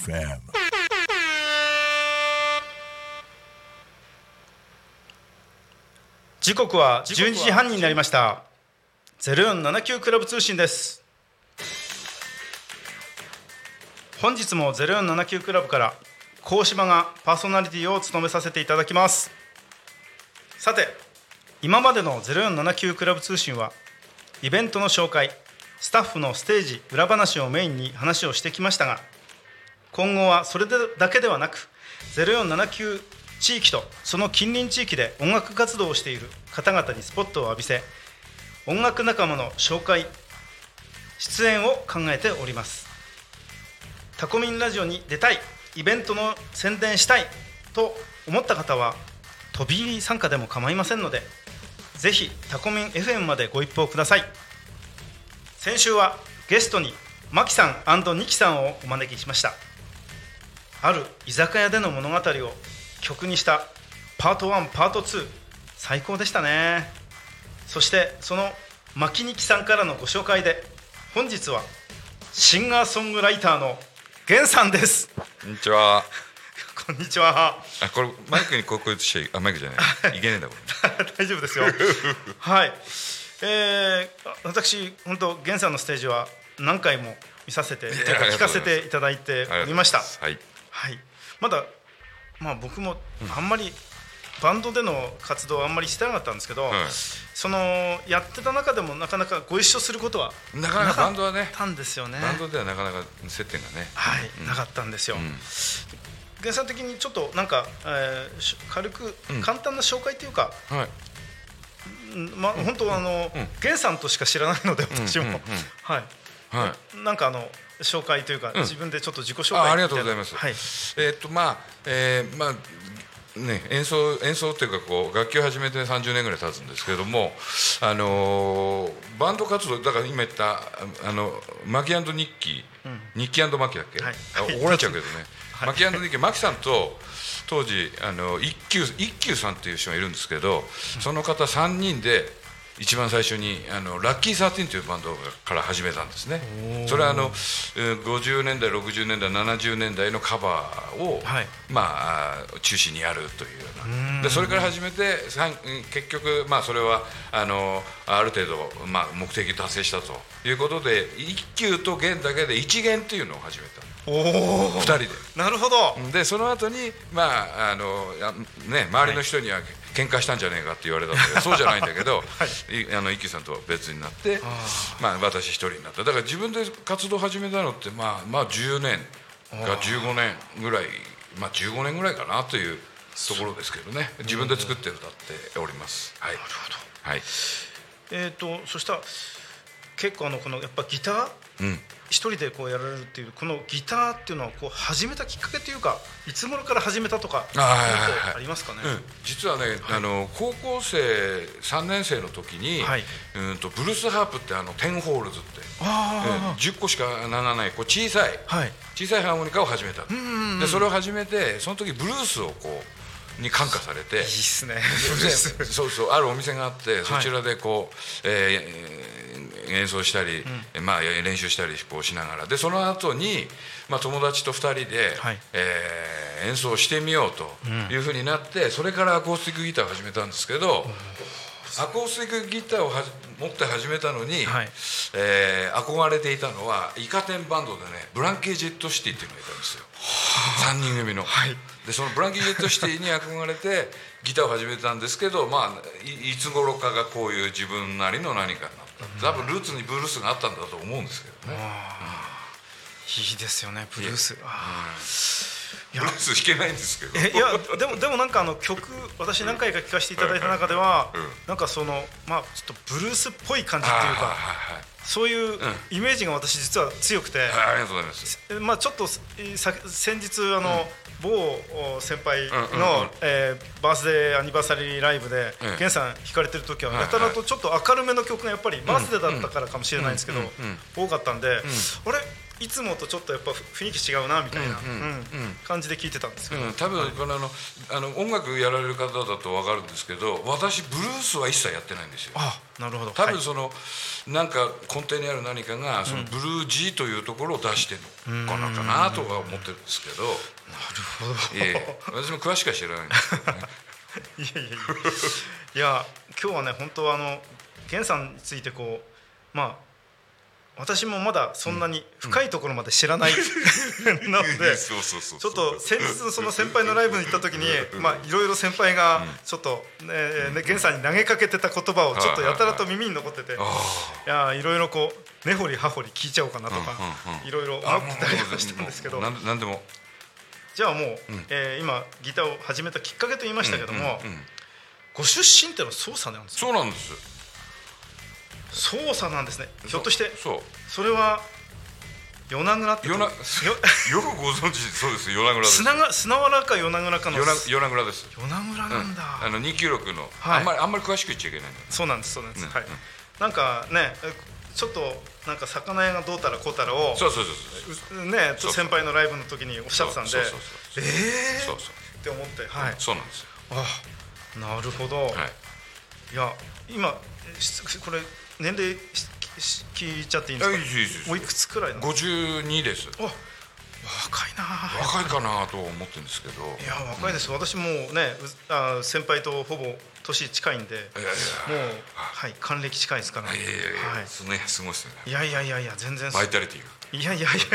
FM. 時刻は12時半になりました。0479クラブ通信です。本日も0479クラブから高島がパーソナリティを務めさせていただきます。さて今までの0479クラブ通信はイベントの紹介スタッフのステージ裏話をメインに話をしてきましたが今後はそれだけではなく0479地域とその近隣地域で音楽活動をしている方々にスポットを浴びせ音楽仲間の紹介出演を考えております。タコミンラジオに出たいイベントの宣伝したいと思った方は飛び入り参加でも構いませんのでぜひタコミン FM までご一報ください。先週はゲストにマキさんニキさんをお招きしました。ある居酒屋での物語を曲にしたパート1パート2最高でしたね。そしてその牧ニキさんからのご紹介で本日はシンガーソングライターの源さんです。こんにちは。こんにちは。あこれマイクにこうしちゃあマイクじゃない。い。けねえんだこれ 大丈夫ですよ。はい。えー、私本当源さんのステージは何回も見させて聞かせていただいておりました。はい、はい、まだまあ、僕もあんまりバンドでの活動はあんまりしてなかったんですけど、はい、そのやってた中でもなかなかご一緒することはなかなかバンドはねたんですよね。バンドではなかなか接点がねはい、うん、なかったんですよ、うん、原産的にちょっとなんか、えー、軽く簡単な紹介というか、うん、はいまあ、本当あの、源さんとしか知らないので私も、はい、はい、なんかあの紹介というか、うん、自分でちょっと自己紹介ありがとうございます。はい、えー、っとまあ、えー、まあね、演奏演奏っていうかこう楽器を始めて30年ぐらい経つんですけれども、あのー、バンド活動だから今言ったあのマキニッキー、うん、ニッキーマキだっけ、はい、怒られちゃうけどね、はい、マキニッキーマキさんと当時あの一休一休さんっていう人がいるんですけど、その方3人で一番最初にあのラッキーサーティンというバンドから始めたんですね。それはあの50年代60年代70年代のカバーを、はい、まあ中心にやるというような。でそれから始めて結局まあそれはあのある程度、まあ、目的達成したということで一級と弦だけで一弦というのを始めた。2人で。なるほど。でその後にまああのね周りの人には、はい喧嘩したんじゃねえかって言われたんだけど そうじゃないんだけど、はい、あの一休さんとは別になってまあ、私一人になった。だから自分で活動始めたのってまあまあ10年か15年ぐらいまあ15年ぐらいかなというところですけどね。自分で作って歌っております。はい、なるほど、はい、えーと、そしたら結構あのこのやっぱギター、うん一人でこうやられるっていうこのギターっていうのはこう始めたきっかけというかいつ頃から始めたとかありますかね、うん、実はね、はい、あの高校生3年生の時に、はい、うんとブルースハープってあのテンホールズってあ、うん、10個しかならないこう小さい、はい、小さいハーモニカを始めたでそれを始めてその時ブルースをこうに感化されて。いいっすね。そうそうあるお店があってそちらでこう、えー演奏したり、うん、まあ、練習したりこうしながら。でその後に、まあ、友達と2人で、はい、えー、演奏してみようというふうになって、それからアコースティックギターを始めたんですけど、アコースティックギターをは持って始めたのに、はい、えー、憧れていたのはイカ天バンドでねブランケー・ジェット・シティっていうのがいたんですよ。3人組の。はい、でそのブランケー・ジェット・シティに憧れてギターを始めたんですけど、まあ、いつ頃かがこういう自分なりの何かにな多分ルーツにブルースがあったんだと思うんですけどね、いいですよねブルース、ブルース弾けないんですけど。いやでもでもなんかあの曲私何回か聴かせていただいた中では、なんかそのまあちょっとブルースっぽい感じっていうか、そういうイメージが私実は強くて、ありがとうございます。まあちょっと先日あの、某先輩の、えー、バースデーアニバーサリーライブで、うん、源さん弾かれてる時はやたらとちょっと明るめの曲がやっぱりバースデーだったからかもしれないんですけど、多かったんで、あれいつもとちょっとやっぱ雰囲気違うなみたいな、うん感じで聞いてたんですけど、うん、多分このあのあの音楽やられる方だと分かるんですけど私ブルースは一切やってないんですよ。あなるほど。多分その、なんか根底にある何かがそのブルージーというところを出してるのかなかなとは思ってるんですけど、なるほど。いえいえ。私も詳しくは知らないんですけどね。いやいやいやいや今日はね本当はあの源さんについてこうまあ私もまだそんなに深いところまで知らない、なので そうそうそうちょっと先日その先輩のライブに行った時にまあいろいろ先輩がちょっとねね源さんに投げかけてた言葉をちょっとやたらと耳に残ってていやいろいろこう根掘り葉掘り聞いちゃおうかなとかいろいろ思ってたりはしたんですけどなんなんでもじゃあもうえー今ギターを始めたきっかけと言いましたけどもご出身ってのは捜査なんですかそうなんです捜査なんですね。ひょっとしてそう。それは与那倉って与那よ よくご存知そうです。与那倉です。砂が砂原か与那倉かの？与那与那倉です。与那倉なんだ、あの296の、はい。あんまりあんまり詳しく言っちゃいけないそうなんですそうなんです、うん。はい。なんかねえちょっとなんか魚屋がどうたらこうたらをそうそうそうう。ねちょっと先輩のライブの時におっしゃってたんで。そうそうそうええー、そうそうって思ってはい。そうなんですよ。あなるほど、はいい、や今しこれ年齢聞いちゃっていいんですか？おいくつくらいなの？52です。あ若いな若いかなと思ってるんですけど。いや若いです、私もねうあ先輩とほぼ年近いんでいやいもうはい還暦近いですから。やいやいやいやはい。すごいですよね。いやいやいやいや全然バイタリティが。いやいやいや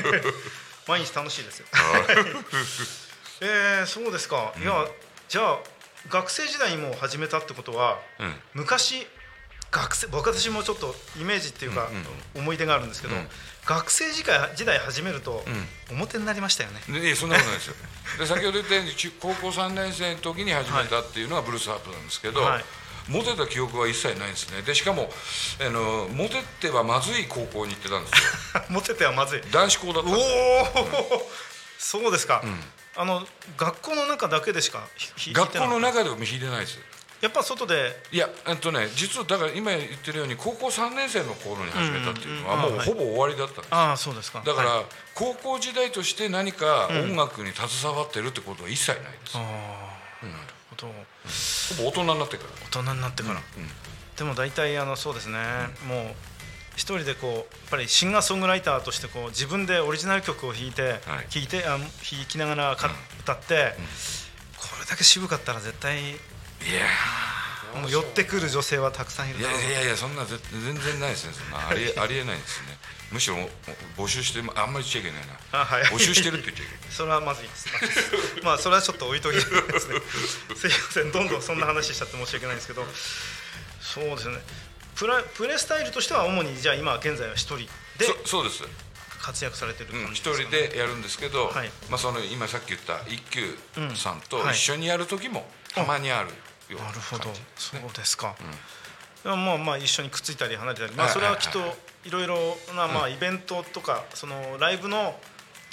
毎日楽しいですよ。えー、そうですか、いやじゃあ学生時代にもう始めたってことはうん。昔学生僕私もちょっとイメージっていうか、思い出があるんですけど、うん。学生時代時代始めると、う表になりましたよね。でいやそんなことないですよ。で先ほど言ったように中高校3年生の時に始めたっていうのがブルースハープなんですけど、はい。モテた記憶は一切ないんですね。でしかもあのモテてはまずい高校に行ってたんですよ。モテてはまずい。男子校だったおんですお、そうですか、あの学校の中だけでしかひ学校の弾いてなかっ中でも弾いてないです。たやっぱ外で。いやえっとね実はだから今言ってるように高校3年生の頃に始めたっていうのはもうほぼ終わりだったんです。ああそうですか。だから、はい。高校時代として何か音楽に携わってるってことは一切ないです、ああ、なるほど。ほぼ大人になってから。大人になってから、でも大体あのそうですね、もう一人でこうやっぱりシンガーソングライターとしてこう自分でオリジナル曲を弾いて、はい。弾いてあ弾きながらか、歌って、これだけ渋かったら絶対いやもう寄ってくる女性はたくさんいるいやいやいやそんなぜ全然ないですねそんな。ありえありえないですね。むしろ募集してあんまり言っちゃいけないな。あはい。募集してるって言っちゃいけない。それはまずいです。まあそれはちょっと置いときですね。すいません、どんどんそんな話しちゃって申し訳ないんですけど、そうですね。プラプレースタイルとしては主にじゃあ今現在は一人でそそうです。活躍されてるうん一人でやるんですけど、はい。まあ、その今さっき言った一休さんと一緒にやる時もたまにあるようななるほど。そうですか。いやまあまあ一緒にくっついたり離れたり、まあはいそれはきっといろいろなまあイベントとかそのライブの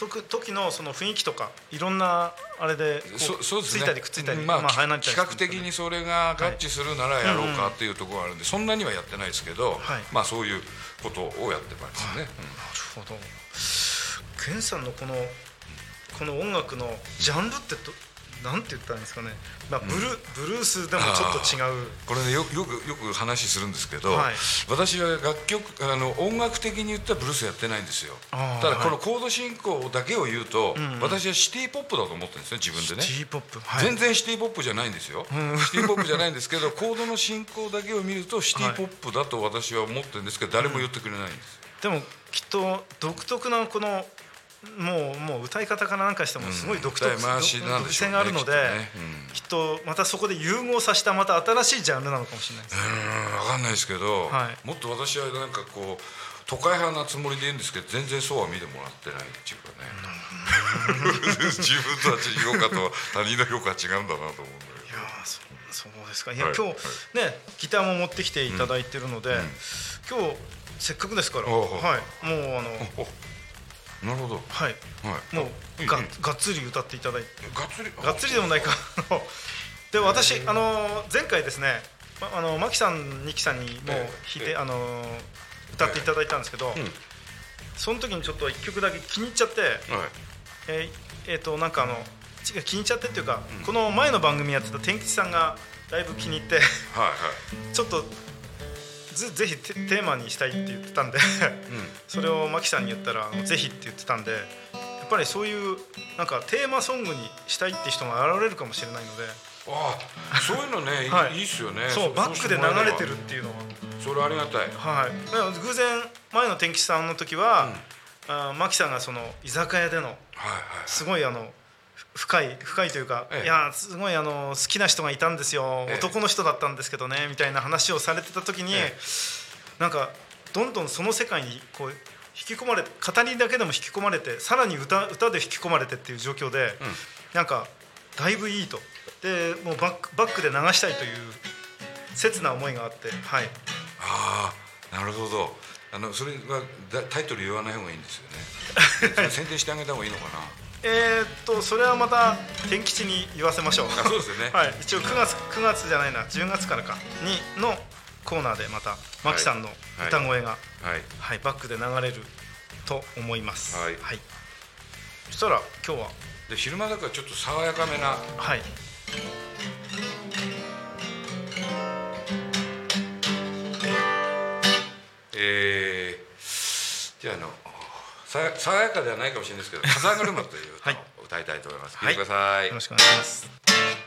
時時のその雰囲気とかいろんなあれでこそそうですね。ついたりくっついたりまあ、離れたり比較的にそれが合致するならやろうかっていうところがあるんで、そんなにはやってないですけど、はい。まあそういうことをやってますね、なるほど。ケンさんのこのこの音楽のジャンルってどなんて言ったんですかね。まあブル、ブルースでもちょっと違う。これねよよくよく話するんですけど、はい。私は楽曲あの音楽的に言ったらブルースやってないんですよ。ただはい。このコード進行だけを言うと、私はシティ・ポップだと思ってるんですね自分でね。T ポップ。はい。全然シティ・ポップじゃないんですよ、シティ・ポップじゃないんですけどコードの進行だけを見るとシティ・ポップだと私は思ってるんですけど誰も言ってくれないんです、でもきっと独特なこのもうもう歌い方からなんかしてもすごい独特、なん独自性があるので、きっとね。きっとまたそこで融合させたまた新しいジャンルなのかもしれないです。うん分かんないですけど、はい。もっと私はなんかこう都会派なつもりで言うんですけど全然そうは見てもらってないっていうかね。自分たちの評価と他人の評価は違うんだなと思うんだけど。いやーそそうですか。いや、はい今日ねギターも持ってきていただいてるので、今日せっかくですから、はい、もうあのおなるほど。はい。はい。もうがいいいいがっつり歌っていただいて。がっつり？がっつりでもないか。で私あの前回ですねまあのマキさんニキさんにもう弾いて、ええ。あの歌っていただいたんですけど、その時にちょっと1曲だけ気に入っちゃって、はい。えーえーとなんかあの違う気に入っちゃってっていうか、この前の番組やってた天吉さんがだいぶ気に入ってはい。ちょっとぜぜひテテーマにしたいって言ってたんでそれをマキさんに言ったらぜひって言ってたんでやっぱりそういうなんかテーマソングにしたいって人が現れるかもしれないので、ああそういうのね、はいい、いいっすよね。そうバックで流れてるっていうのは。それありがたい。はい、偶然前の天吉さんの時は、あマキさんがその居酒屋でのはいはいすごいあのふ深い深いというか、ええ。いやすごいあの好きな人がいたんですよ、ええ。男の人だったんですけどねみたいな話をされてた時に、えなんかどんどんその世界にこう引き込まれて語りだけでも引き込まれてさらに歌歌で引き込まれてっていう状況で、なんかだいぶいいと。でもうバックバックで流したいという切な思いがあってはい。ああなるほど。あのそれはだタイトル言わない方がいいんですよね。宣伝してあげた方がいいのかなえーっとそれはまた天吉に言わせましょう。あそうですよね。はい、一応9月9月じゃないな。10月からかにのコーナーでまたマキさんの歌声が、はい。はいバックで流れると思います。はい。そしたら今日は？で昼間だからちょっと爽やかめな。はい。えー、じゃああのさ爽やかではないかもしれないですけど「風車」という歌はいを歌いたいと思います。はいください。よろしくお願いします。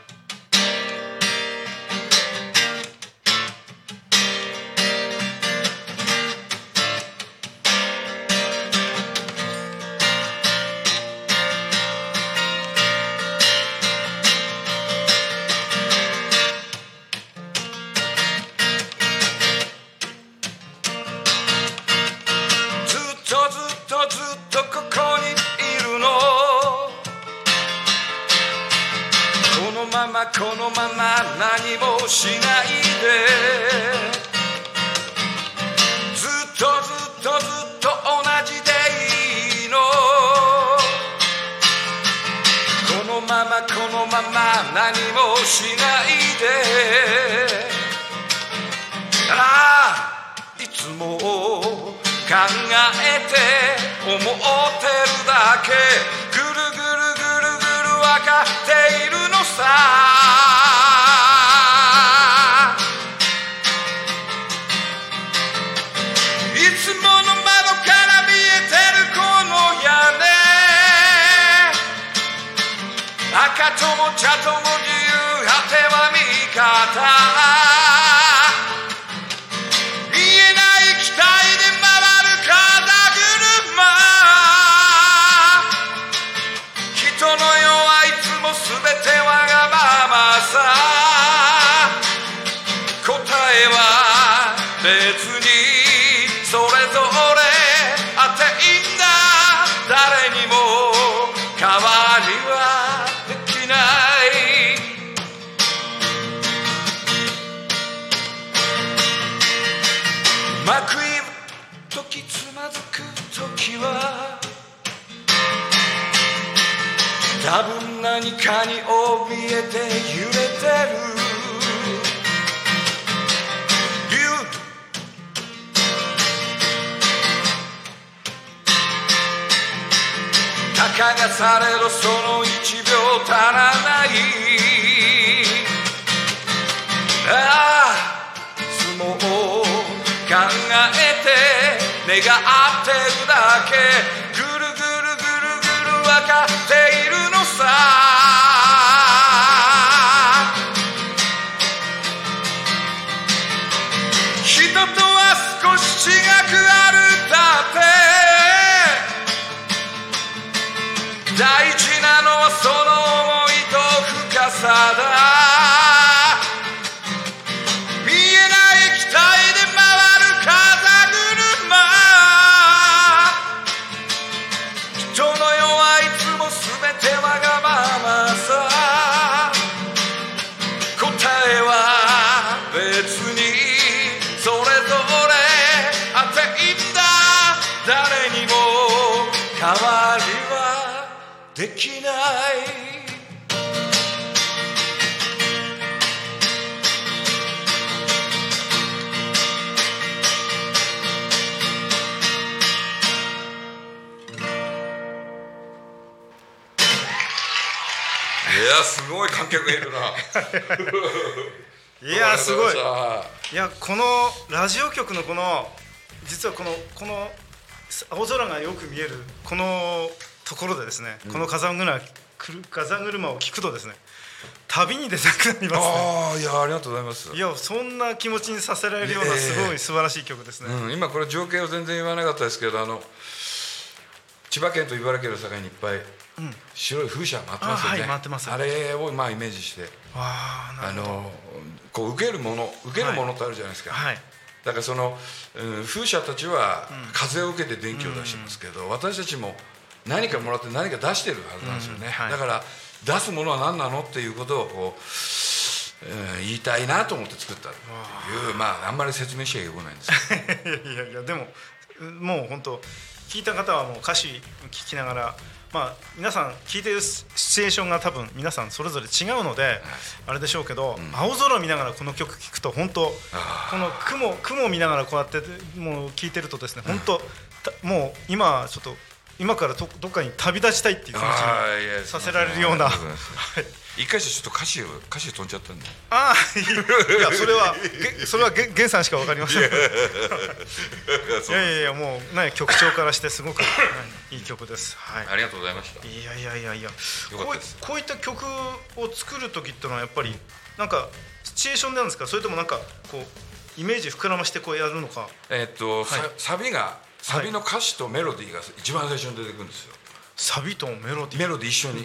ているのさ。いつもの窓から見えてるこの屋根。赤とも茶とも自由果ては味方。分何かに怯えて揺れてる理由たかがされどその一秒足らないああ相撲を考えて願ってるだけぐるぐるぐるぐる分かっているのさ。人とは少し違くあるだって。大事なのはその思いと深さだ。できない。いやすごい観客がいるな。いやすごい。いやこのラジオ局のこの実はこのこの青空がよく見えるこのところでですね、この風車くる風車を聞くとですね旅に出たくなりますね。ああいやありがとうございます。いやそんな気持ちにさせられるようなええ。すごい素晴らしい曲ですね、うん、今これ情景を全然言わなかったですけどあの千葉県と茨城県の境にいっぱい白い風車回ってますよね、あれをまあイメージしてわあのこう受けるもの受けるものってあるじゃないですか、はいだからその、うん風車たちは風を受けて電気を出してますけど、私たちも何かもらって何か出してるはずなんですよね、うんはい。だから出すものは何なのっていうことをこう、うん言いたいなと思って作ったというまああんまり説明しちゃよくないんです。けどいやいやでももう本当聞いた方はもう歌詞聞きながらまあ皆さん聞いてるシチュエーションが多分皆さんそれぞれ違うのであれでしょうけど、青空見ながらこの曲聴くと本当あこの雲雲を見ながらこうやってもう聞いてるとですね本当たもう今ちょっと今からどどっかに旅立ちたいっていう気持ちにさせられるような。一回じゃちょっと歌詞を歌詞飛んじゃったんで。ああいい。やそれはげそれはげ源さんしかわかりません。いや いやいやもうね曲調からしてすごく、はいいい曲です。はい。ありがとうございました。いやいやいやいや。こういったです。こういった曲を作る時ってのはやっぱりなんかシチュエーションなんですか？それともなんかこうイメージ膨らましてこうやるのか？えーっと、さはい。サビがサビの歌詞とメロディーが一番最初に出てくるんですよ。サビとメロディー。メロディー一緒に。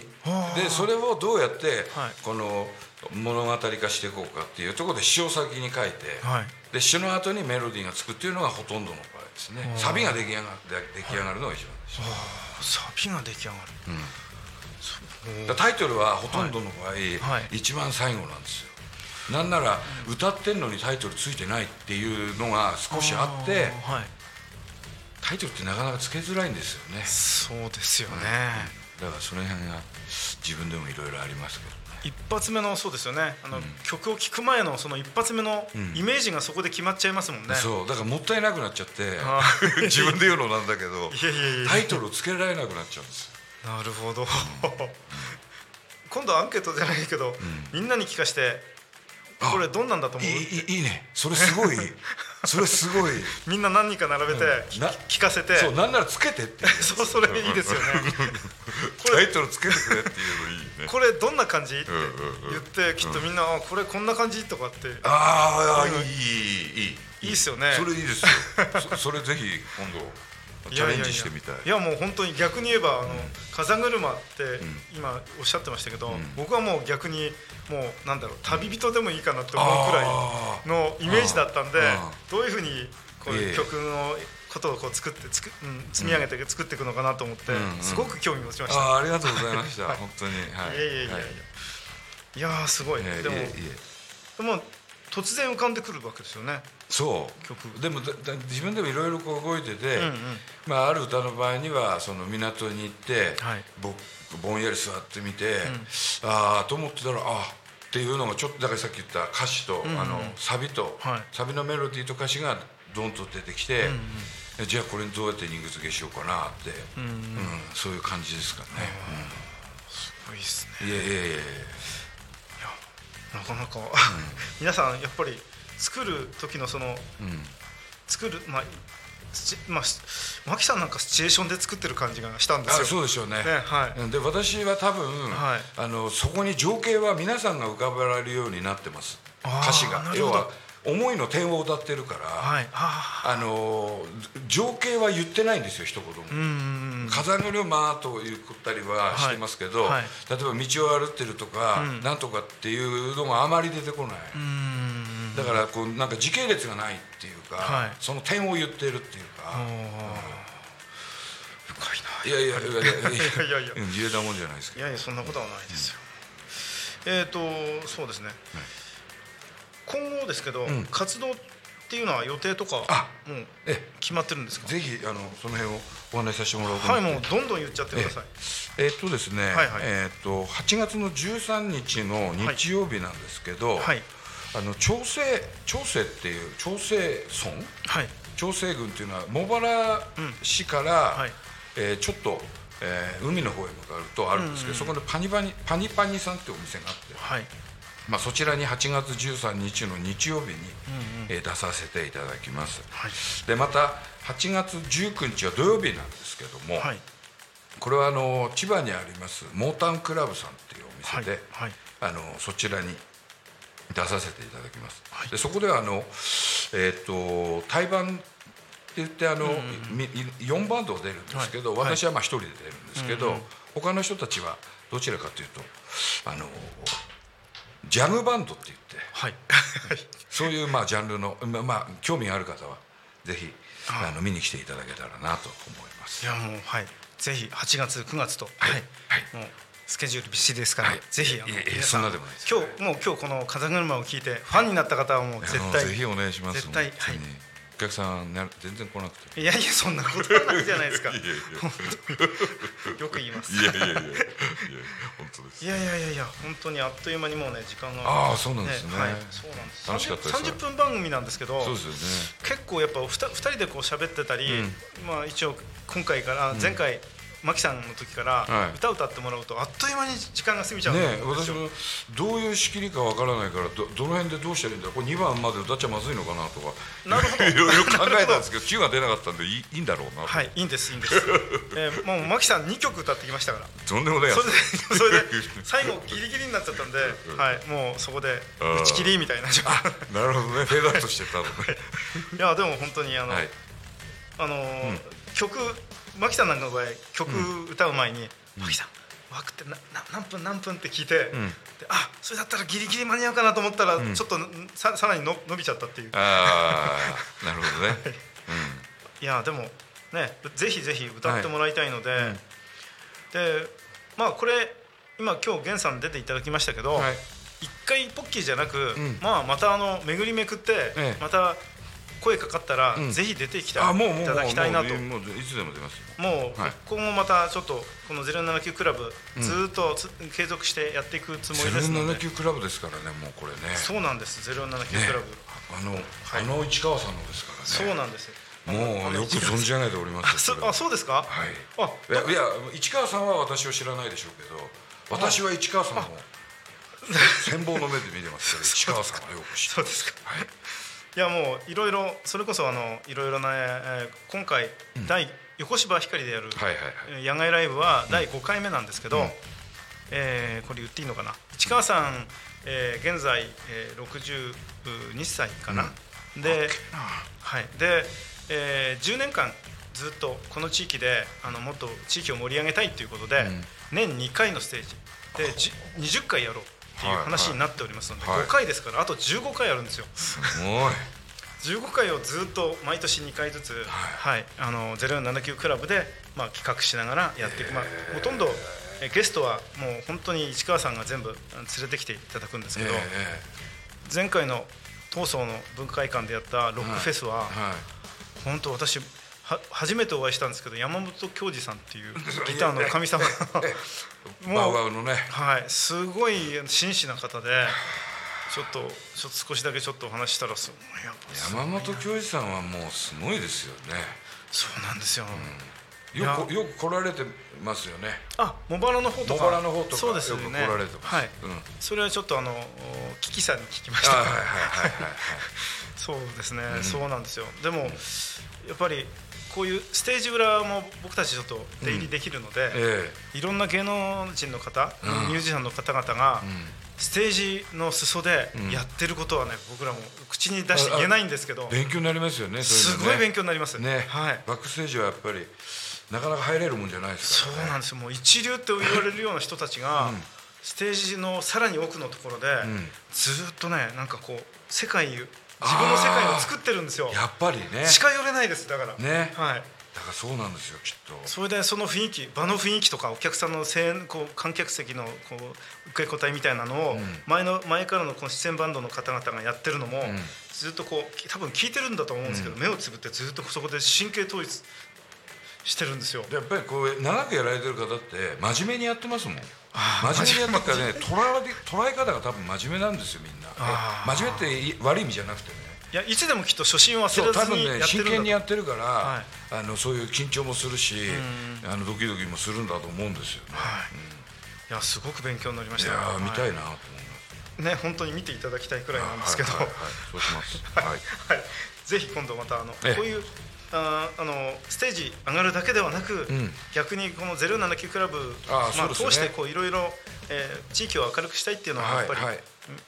でそれをどうやってはい。この物語化していこうかっていうところで詩を先に書いて、はい。で詩の後にメロディーがつくっていうのがほとんどの場合ですね。サビが出来上が出来上がるのが一番です、サビが出来上がる、だからタイトルはほとんどの場合、はい。一番最後なんですよ。なんなら歌ってんのにタイトルついてないっていうのが少しあってはいタイトルってなかなかつけづらいんですよね。そうですよね、だからその辺が自分でもいろいろありますけどね。一発目のそうですよね。あの、曲を聴く前のその一発目のイメージがそこで決まっちゃいますもんね、そう。だからもったいなくなっちゃってあ 自分で言うのなんだけどタイトルをつけられなくなっちゃうんですよ。なるほど。今度アンケートじゃないけど、みんなに聞かしてこれどんなんだと思う？いいいいね。それすごい それすごい。みんな何人か並べて、うん。な聞かせて。そうなんならつけてって。そうそれいいですよね。これタイトルつけてくれっていうのいいね。これどんな感じ？って言ってきっとみんな、あこれこんな感じ？とかって。ああいいいいいい。いいっすよね。それいいですよ。そそれぜひ今度チャレンジしてみたい。いやもう本当に逆に言えばあの、風車って今おっしゃってましたけど、僕はもう逆にもうなんだろう旅人でもいいかなって思うくらいのイメージだったんでどういうふうにこういええ。う曲のことをこう作ってつく、うん、積み上げて作っていくのかなと思って、すごく興味持ちました。ああありがとうございました、はい。本当に。はい。いやいやいやいや、はい。い、やーすごい、でもでも突然浮かんでくるわけですよねそう曲。でも自分でもいろいろ動いてて、うんうん。まあ、ある歌の場合にはその港に行って、はい。ぼぼんやり座ってみて、ああと思ってたらあっていうのがちょっとだからさっき言った歌詞と、んうん。あのサビと、はい。サビのメロディーと歌詞がドンと出てきて、じゃあこれにどうやって肉付けしようかなって、うんそういう感じですかね、すごいですね。うんいやいやいや。いやなかなか、皆さんやっぱり作る時のそのうん。作るまあまあしマキさんなんかシチュエーションで作ってる感じがしたんですあよそうでしょうね。ねはい。うん。で私は多分、はい。あのそこに情景は皆さんが浮かべられるようになってます。歌詞が。要は思いの点を歌ってるから、はい。ああ。の情景は言ってないんですよ一言も、ーうんうん風車と言ったりはしてますけど、はい。はい。例えば道を歩ってるとか、うん。なんとかっていうのがあまり出てこない、だからこうなんか時系列がないっていうか、はい、その点を言ってるっていうか、うん、いやいやいやいやいや。いや言えたもんじゃないですかいやいやそんなことはないですよ、うん、えっ、ー、とそうですね、はい、今後ですけど、うん、活動っていうのは予定とかもう決まってるんですか？ぜひあのその辺をお話しさせてもらおうはいもうどんどん言っちゃってください。えー、っとですね、はいはい、えー、っと8月の13日の日曜日なんですけど、はい、はい。あの長生長生っていう長生村？はい。長生郡っていうのは茂原市から、はい。えーちょっとえー海の方へ向かうとあるんですけど、そこでパニパニパニパニさんってお店があって、はい。まあ、そちらに8月13日の日曜日に、えー出させていただきます、はい。でまた8月19日は土曜日なんですけども、はい。これはあの千葉にありますモータンクラブさんっていうお店で、はい。はい。あのそちらに出させていただきます、はい。でそこではあの、えー、と対バンって言ってあの、み4バンド出るんですけど、はい。私はまあ1人で出るんですけど、他の人たちはどちらかというとあのジャムバンドって言ってはい。そういうまあジャンルの、まあまあ、興味がある方はぜひあ。あの見に来ていただけたらなと思います。い。やもうはい。ぜひ8月9月と。はい、はい。もうスケジュールびっしりですから、はい。ぜひあのそんなでもない今日もう今日この風車を聞いてファンになった方はもう絶対ぜひお願いします。絶対本当に。お客さんね全然来なくて。いやいやそんなことはないじゃないですか。いやいやよく言います。いやいやいや。いや本当です。いやいやいやいや本当にあっという間にもうね時間がああそうなんですね。はい、そうなんです。楽しかったです。30分番組なんですけどそうですよね。結構やっぱ 2, 二人でこう喋ってたり、まあ一応今回から前回、マキさんの時からはい。歌歌ってもらうとあっという間に時間が過ぎちゃうんねですよ私もどういう仕切りかわからないからどどの辺でどうしたらいいんだろう。これ2番まで歌っちゃまずいのかなとか。なるほど。いろいろ考えたんですけど Q が出なかったんでいいいいんだろうなと、はいいいんですいいんです、えー、もうマキさん2曲歌ってきましたから。とんでもないやつ。それでそれで 最後ギリギリになっちゃったんで、はい、もうそこで打ち切りみたいな。なるほどね。フェードアウトしてたのね。いやでも本当にあの、はい。あのー曲マキさんなんかの場合曲歌う前に「マキさん枠ってなな何分何分?」って聞いて、であそれだったらギリギリ間に合うかなと思ったら、ちょっとささらにの伸びちゃったっていう。ああなるほどね、い。やでもねぜひぜひ歌ってもらいたいので、でまあこれ今今日源さん出ていただきましたけど、はい。一回ポッキーじゃなく、ん。まあまたあの巡りめくって、ええ。また声かかったら、ん。ぜひ出てきたいただきたいなと。もうもうもういつでも出ますもう、はい。今後またちょっとこの079クラブ、ずーっとつ継続してやっていくつもりですので。079クラブですからねもうこれね。そうなんです079ねクラブ、あの、あの市川さんのですからね。そうなんですもうよく存じ上げておりますよあそうですか、はい。あいやいや市川さんは私を知らないでしょうけど私は市川さんを羨 望の目で見てますか。ら市川さんはよく知ってそうですか。はいいやもういろいろそれこそあのいろいろな、えー今回、第横芝光でやる、野外ライブは第5回目なんですけど、えーこれ言っていいのかな？市川さん、えー現在、えー62歳かな、で,、はい。でえー10年間ずっとこの地域であのもっと地域を盛り上げたいということで、年2回のステージ。でじ20回やろうっていう話になっておりますので、はい。はい5回ですからあと15回あるんですよ。すごい。15回をずっと毎年2回ずつ、はい。あの0479クラブで、まあ、企画しながらやっていく、まあ、ほとんどえゲストはもう本当に市川さんが全部連れてきていただくんですけど、え前回の東総の文化会館でやったロックフェスは、えはい。本当私は初めてお会いしたんですけど山本恭二さんっていう ギターの神様。が バウアウのね。はい、すごい真摯な方でちょっとちょっと少しだけちょっとお話ししたら山本恭二さんはもうすごいですよね。そうなんですよ、よくよく来られてますよね。あ茂原の方とか。茂原の方とかそうですよね。よく来られてます。はい、うん。それはちょっとあのおキキさんに聞きました。あはいはいはいはいはい。そうですね、そうなんですよ。でも、やっぱりこういうステージ裏も僕たちちょっと出入りできるので、えいろんな芸能人の方、うん。ミュージシャンの方々が、ステージの裾でやってることはね、僕らも口に出して言えないんですけどえ勉強になりますよねすごい勉強になりますね。はい。バックステージはやっぱりなかなか入れるもんじゃないですそうなんです。よもう一流って言われるような人たちが、ステージのさらに奥のところで、ん。ずーっとねなんかこう世界自分の世界を作ってるんですよ。やっぱりね。近寄れないですだから。ね。はい。だからそうなんですよきっと。それでその雰囲気場の雰囲気とかお客さんの声援こう観客席のこう受け答えみたいなのを前の前からのこの出演バンドの方々がやってるのもずっとこう多分聞いてるんだと思うんですけど目をつぶってずっとそこで神経統一してるんですよ。でやっぱりこう長くやられてる方って真面目にやってますもん。真面目にやってるからね捉え捉え方が多分真面目なんですよみんな真面目ってい悪い意味じゃなくてね。いやいつでもきっと初心忘れずにやってるんだね真剣にやってるから、はあのそういう緊張もするし、あのドキドキもするんだと思うんですよね。い。やすごく勉強になりましいやたよー見たいなと思います。ね本当に見ていただきたいくらいなんですけど、はいはいはい、そうします。はい。はい、ぜひ今度またあのええ。こういうあーあのステージ上がるだけではなく、ん。逆にこの079クラブあーまあ、通してこういろいろえー地域を明るくしたいっていうのはやっぱり、はい。はい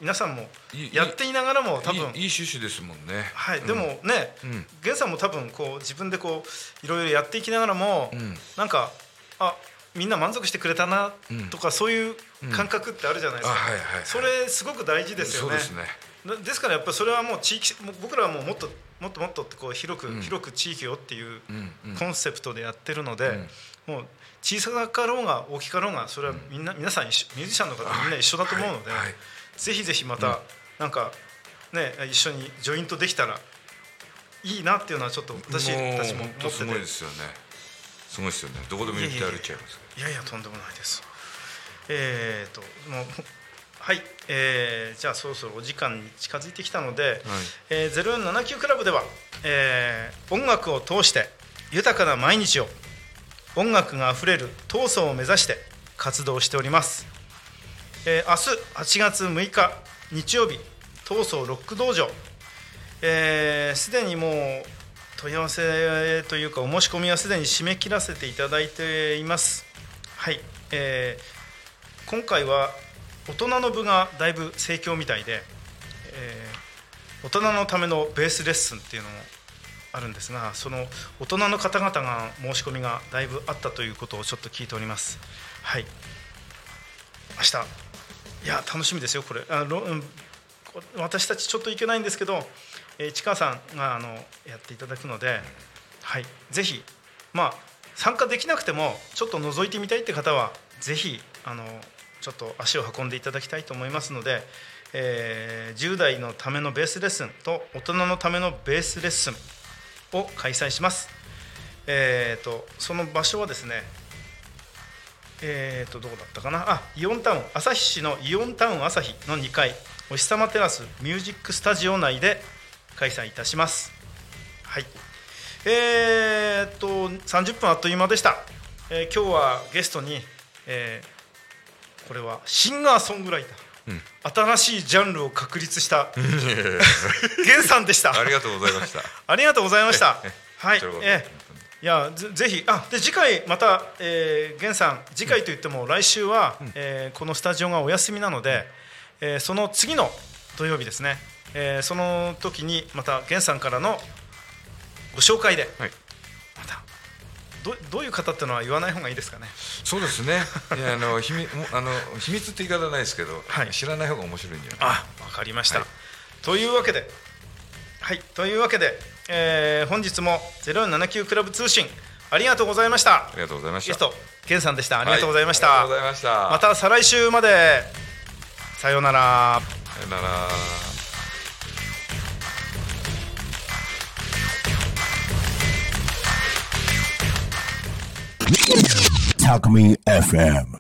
皆さんもやっていながらも多分いい趣旨ですもんね。はい、でもね、ん。源さんも多分こう自分でこういろいろやっていきながらも、ん。なんかあみんな満足してくれたなうん。とか、そういう感覚ってあるじゃないですか、あはいはいはい。それすごく大事ですよね。そうですね。なですからやっぱりそれはもう地域僕らはもうもっともっともっとこう広く、広く地域をっていうコンセプトでやってるので、ん。もう小さかろうが大きかろうがそれはみんな、皆さんミュージシャンの方みんな一緒だと思うので、ぜひぜひまた、なんかね一緒にジョイントできたらいいなっていうのはちょっと私たちも思ってて。すごいですよね。すごいですよね。どこでも行って歩いちゃいます。いやいやとんでもないです。えー、ともうはい、えーじゃあそろそろお時間に近づいてきたので、えー、0479クラブでは、えー音楽を通して豊かな毎日を音楽があふれる闘争を目指して活動しております、えー明日8月6日日曜日闘争ロック道場。えーすでにもう問い合わせというかお申し込みはすでに締め切らせていただいています。はい、えー今回は大人の部がだいぶ盛況みたいで、えー大人のためのベースレッスンっていうのもあるんですがその大人の方々が申し込みがだいぶあったということをちょっと聞いております。はい。明日。いや楽しみですよこれ。あの、うん。私たちちょっといけないんですけど、えー市川さんがあのやっていただくので、はい、ぜひ、まあ、参加できなくてもちょっと覗いてみたいって方はぜひあのちょっと足を運んでいただきたいと思いますので、えー10代のためのベースレッスンと大人のためのベースレッスンを開催します。えー、とその場所はですねえー、とどこだったかな？あイオンタウン旭市のイオンタウン旭の2階お日様テラスミュージックスタジオ内で開催いたします。はい。えー、っと30分あっという間でした、えー今日はゲストに、えーこれはシンガーソングライター、新しいジャンルを確立したゲンさんでした。ありがとうございました。ありがとうございました。はい。ええ。いやぜぜひ。あで次回また、えー、源さん。次回といっても来週は、えーこのスタジオがお休みなので、えーその次の土曜日ですね、えーその時にまた源さんからのご紹介ではい。またどどういう方っていうのは言わない方がいいですかね？そうですね。いやあの秘密もあの秘密って言い方ないですけど、はい知らない方が面白いんじゃない。あわかりました、はいというわけではいというわけで、えー本日も0479クラブ通信ありがとうございましたありがとうございました。ゲスト源さんでしたありがとうございました、はありがとうございました。また再来週までさようならさよなら。Talk Me FM.